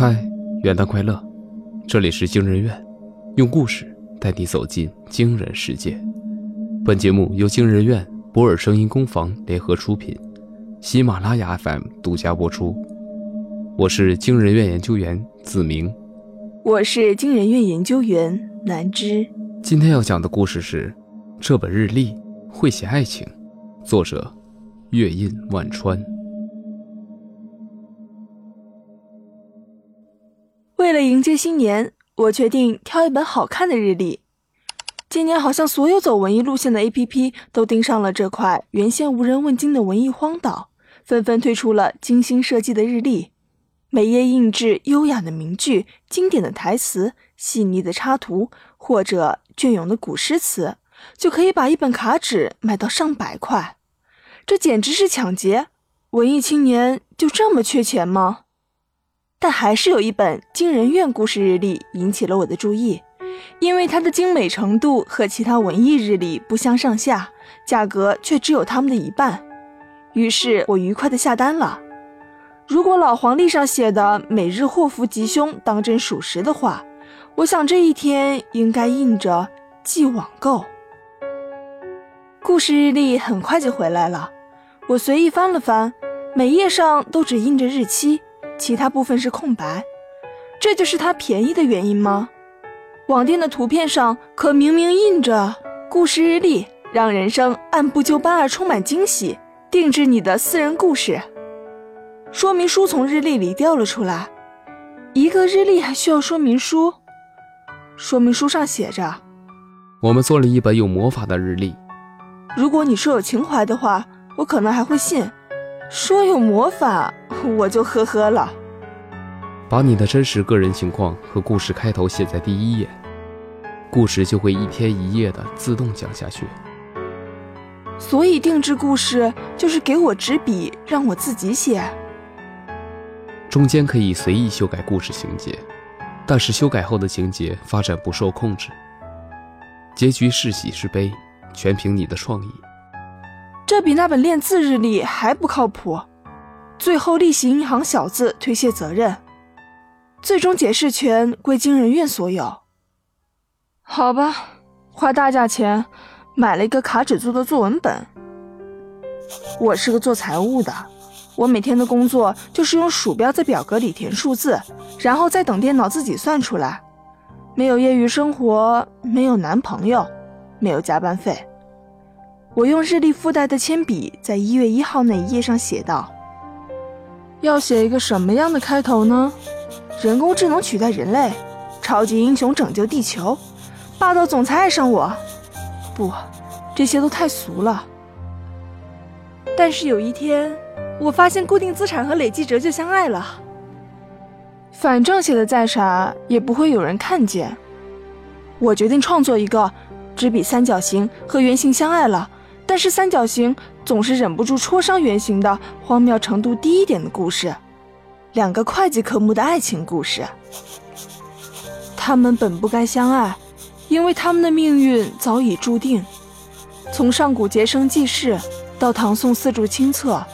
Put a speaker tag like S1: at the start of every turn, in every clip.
S1: 嗨，元旦快乐！这里是惊人院，用故事带你走进惊人世界。本节目由惊人院、博尔声音工坊联合出品，喜马拉雅 FM 独家播出。我是惊人院研究员子明，
S2: 我是惊人院研究员南芝。
S1: 今天要讲的故事是这本日历会写爱情，作者月印万川。
S2: 为了迎接新年，我决定挑一本好看的日历。今年好像所有走文艺路线的 APP 都盯上了这块原先无人问津的文艺荒岛，纷纷推出了精心设计的日历，每页印制优雅的名句、经典的台词、细腻的插图或者隽永的古诗词，就可以把一本卡纸卖到上百块。这简直是抢劫！文艺青年就这么缺钱吗？但还是有一本惊人院故事日历引起了我的注意，因为它的精美程度和其他文艺日历不相上下，价格却只有他们的一半。于是我愉快地下单了。如果老黄历上写的每日祸福吉凶当真属实的话，我想这一天应该印着既网购。故事日历很快就回来了，我随意翻了翻，每页上都只印着日期。其他部分是空白，这就是它便宜的原因吗？网店的图片上可明明印着“故事日历”，让人生按部就班而充满惊喜，定制你的私人故事。说明书从日历里掉了出来，一个日历还需要说明书？说明书上写着：“
S1: 我们做了一本有魔法的日历。
S2: 如果你说有情怀的话，我可能还会信；说有魔法。”我就呵呵了。
S1: 把你的真实个人情况和故事开头写在第一页，故事就会一天一夜的自动讲下去。
S2: 所以定制故事就是给我纸笔，让我自己写。
S1: 中间可以随意修改故事情节，但是修改后的情节发展不受控制，结局是喜是悲，全凭你的创意。
S2: 这比那本练字日历还不靠谱。最后，利息银行小字推卸责任，最终解释权归经人院所有。好吧，花大价钱买了一个卡纸做的作文本。我是个做财务的，我每天的工作就是用鼠标在表格里填数字，然后再等电脑自己算出来。没有业余生活，没有男朋友，没有加班费。我用日历附带的铅笔，在一月一号那一页上写道。要写一个什么样的开头呢？人工智能取代人类，超级英雄拯救地球，霸道总裁爱上我。不，这些都太俗了。但是有一天，我发现固定资产和累计折旧相爱了。反正写的再傻，也不会有人看见。我决定创作一个纸笔三角形和圆形相爱了。但是三角形总是忍不住戳伤圆形的荒谬程度低一点的故事，两个会计科目的爱情故事。他们本不该相爱，因为他们的命运早已注定。从上古结生记事到唐宋四柱清册，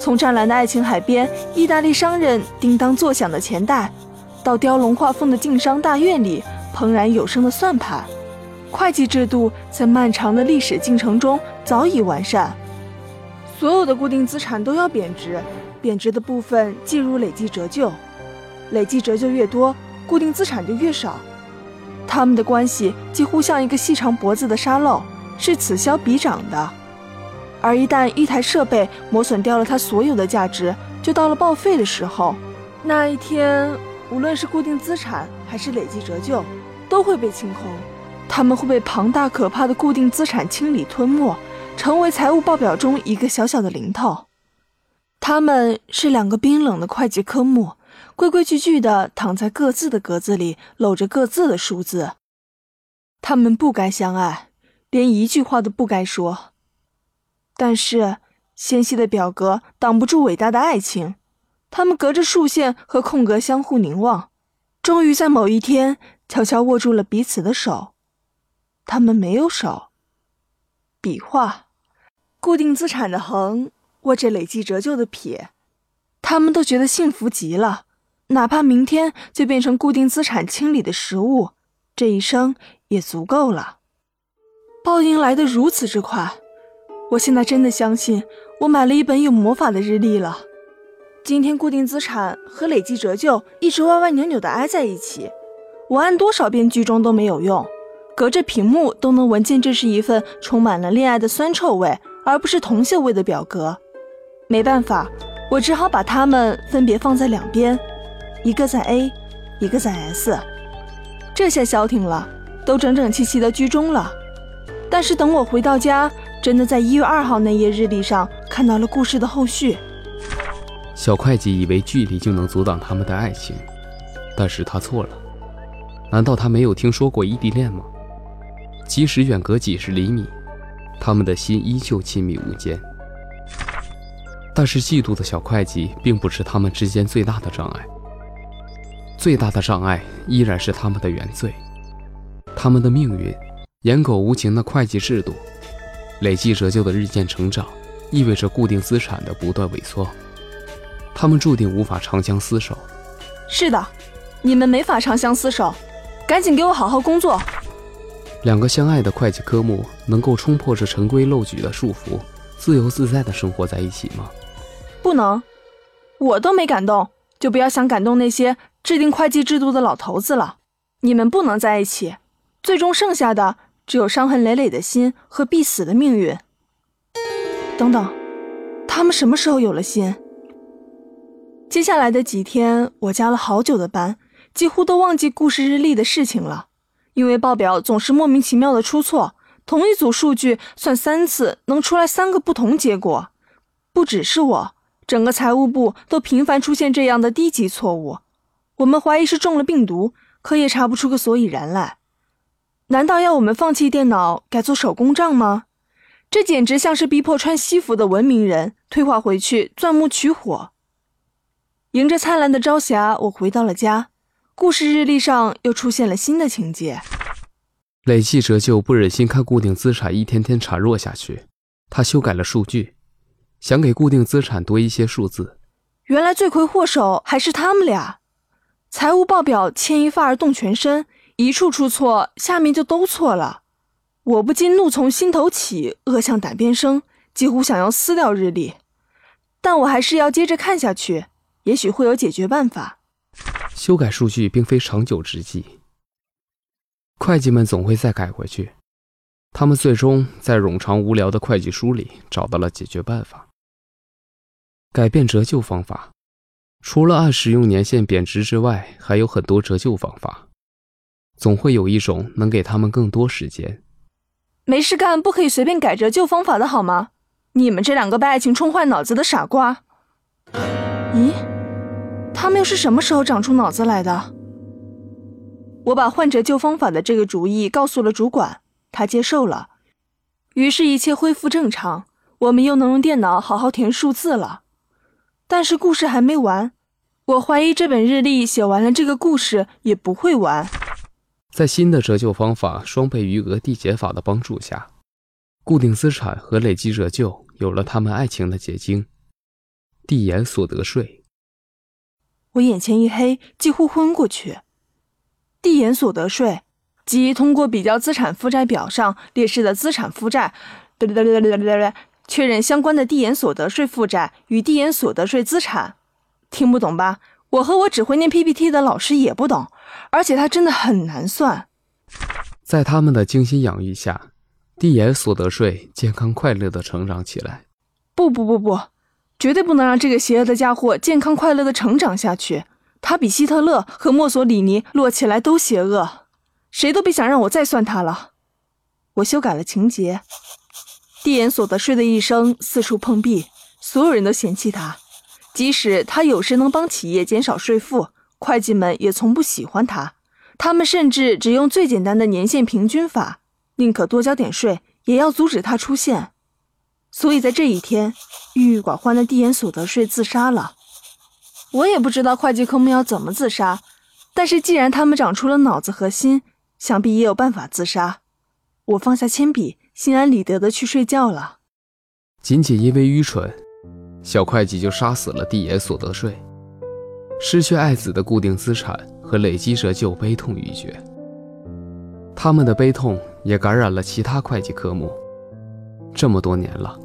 S2: 从湛蓝的爱情海边，意大利商人叮当作响的钱袋，到雕龙画凤的晋商大院里怦然有声的算盘。会计制度在漫长的历史进程中早已完善，所有的固定资产都要贬值，贬值的部分计入累计折旧，累计折旧越多，固定资产就越少。他们的关系几乎像一个细长脖子的沙漏，是此消彼长的。而一旦一台设备磨损掉了它所有的价值，就到了报废的时候。那一天，无论是固定资产还是累计折旧，都会被清空。他们会被庞大可怕的固定资产清理吞没，成为财务报表中一个小小的零头。他们是两个冰冷的会计科目，规规矩矩地躺在各自的格子里，搂着各自的数字。他们不该相爱，连一句话都不该说。但是纤细的表格挡不住伟大的爱情，他们隔着竖线和空格相互凝望，终于在某一天悄悄握住了彼此的手。他们没有手，笔画，固定资产的横握着累计折旧的撇，他们都觉得幸福极了。哪怕明天就变成固定资产清理的食物，这一生也足够了。报应来得如此之快，我现在真的相信我买了一本有魔法的日历了。今天固定资产和累计折旧一直歪歪扭扭的挨在一起，我按多少遍剧中都没有用，隔着屏幕都能闻见这是一份充满了恋爱的酸臭味，而不是铜锈味的表格。没办法，我只好把它们分别放在两边，一个在 A，一个在 S。这下消停了，都整整齐齐的居中了。但是等我回到家，真的在一月二号那页日历上看到了故事的后续。
S1: 小会计以为距离就能阻挡他们的爱情，但是他错了。难道他没有听说过异地恋吗？即使远隔几十厘米，他们的心依旧亲密无间。但是嫉妒的小会计并不是他们之间最大的障碍，最大的障碍依然是他们的原罪，他们的命运。颜狗无情的会计制度，累计折旧的日渐成长，意味着固定资产的不断萎缩。他们注定无法长相厮守。
S2: 是的，你们没法长相厮守，赶紧给我好好工作。
S1: 两个相爱的会计科目能够冲破这陈规漏矩的束缚，自由自在的生活在一起吗？
S2: 不能，我都没感动，就不要想感动那些制定会计制度的老头子了。你们不能在一起，最终剩下的只有伤痕累累的心和必死的命运。等等，他们什么时候有了心？接下来的几天，我加了好久的班，几乎都忘记故事日历的事情了。因为报表总是莫名其妙的出错，同一组数据算三次能出来三个不同结果。不只是我，整个财务部都频繁出现这样的低级错误。我们怀疑是中了病毒，可也查不出个所以然来。难道要我们放弃电脑，改做手工账吗？这简直像是逼迫穿西服的文明人退化回去钻木取火。迎着灿烂的朝霞，我回到了家。故事日历上又出现了新的情节。
S1: 累计折旧不忍心看固定资产一天天孱弱下去，他修改了数据，想给固定资产多一些数字。
S2: 原来罪魁祸首还是他们俩。财务报表牵一发而动全身，一处出错，下面就都错了。我不禁怒从心头起，恶向胆边生，几乎想要撕掉日历。但我还是要接着看下去。也许会有解决办法。
S1: 修改数据并非长久之计，会计们总会再改回去。他们最终在冗长无聊的会计书里找到了解决办法：改变折旧方法。除了按使用年限贬值之外，还有很多折旧方法。总会有一种能给他们更多时间。
S2: 没事干不可以随便改折旧方法的好吗？你们这两个被爱情冲坏脑子的傻瓜！咦？他们又是什么时候长出脑子来的？我把换折旧方法的这个主意告诉了主管，他接受了。于是，一切恢复正常，我们又能用电脑好好填数字了。但是，故事还没完。我怀疑这本日历写完了，这个故事也不会完。
S1: 在新的折旧方法双倍余额递减法的帮助下，固定资产和累计折旧有了他们爱情的结晶——递延所得税。
S2: 我眼前一黑，几乎昏过去。递延所得税，即通过比较资产负债表上列示的资产负债，确认相关的递延所得税负债与递延所得税资产。听不懂吧？我和我只会念 PPT 的老师也不懂，而且它真的很难算。
S1: 在他们的精心养育下，递延所得税健康快乐地成长起来。
S2: 不不不不。绝对不能让这个邪恶的家伙健康快乐的成长下去。他比希特勒和墨索里尼摞起来都邪恶，谁都别想让我再算他了。我修改了情节。递延所得税的一生四处碰壁，所有人都嫌弃他。即使他有时能帮企业减少税负，会计们也从不喜欢他。他们甚至只用最简单的年限平均法，宁可多交点税，也要阻止他出现。所以在这一天，郁郁寡欢的递延所得税自杀了。我也不知道会计科目要怎么自杀，但是既然他们长出了脑子和心，想必也有办法自杀。我放下铅笔，心安理得的去睡觉了。
S1: 仅仅因为愚蠢，小会计就杀死了递延所得税。失去爱子的固定资产和累积折旧悲痛欲绝。他们的悲痛也感染了其他会计科目。这么多年了，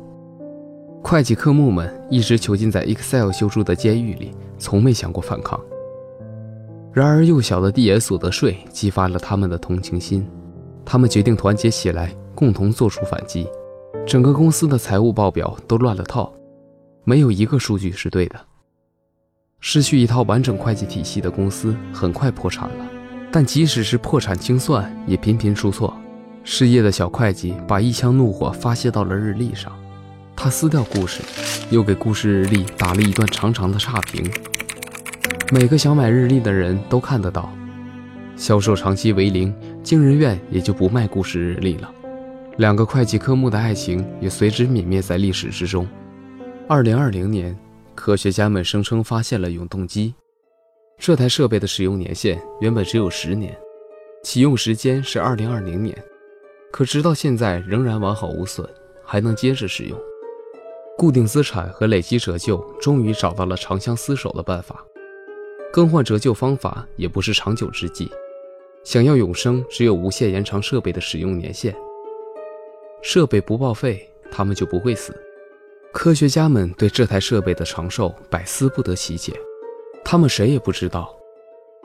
S1: 会计科目们一直囚禁在 Excel 修筑的监狱里，从没想过反抗。然而，幼小的地野所得税激发了他们的同情心，他们决定团结起来，共同做出反击。整个公司的财务报表都乱了套，没有一个数据是对的。失去一套完整会计体系的公司很快破产了，但即使是破产清算，也频频出错。失业的小会计把一腔怒火发泄到了日历上，他撕掉故事，又给故事日历打了一段长长的差评。每个想买日历的人都看得到，销售长期为零，惊人院也就不卖故事日历了。两个会计科目的爱情也随之泯灭在历史之中。二零二零年，科学家们声称发现了永动机，这台设备的使用年限原本只有十年，启用时间是二零二零年，可直到现在仍然完好无损，还能接着使用。固定资产和累积折旧终于找到了长相厮守的办法。更换折旧方法也不是长久之计，想要永生，只有无限延长设备的使用年限。设备不报废，他们就不会死。科学家们对这台设备的长寿百思不得其解，他们谁也不知道，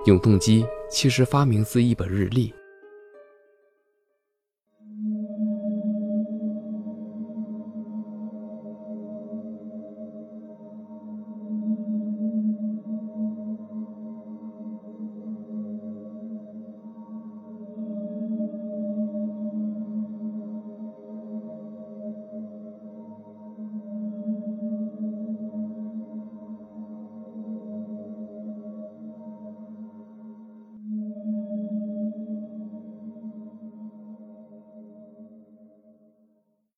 S1: 永动机其实发明自一本日历。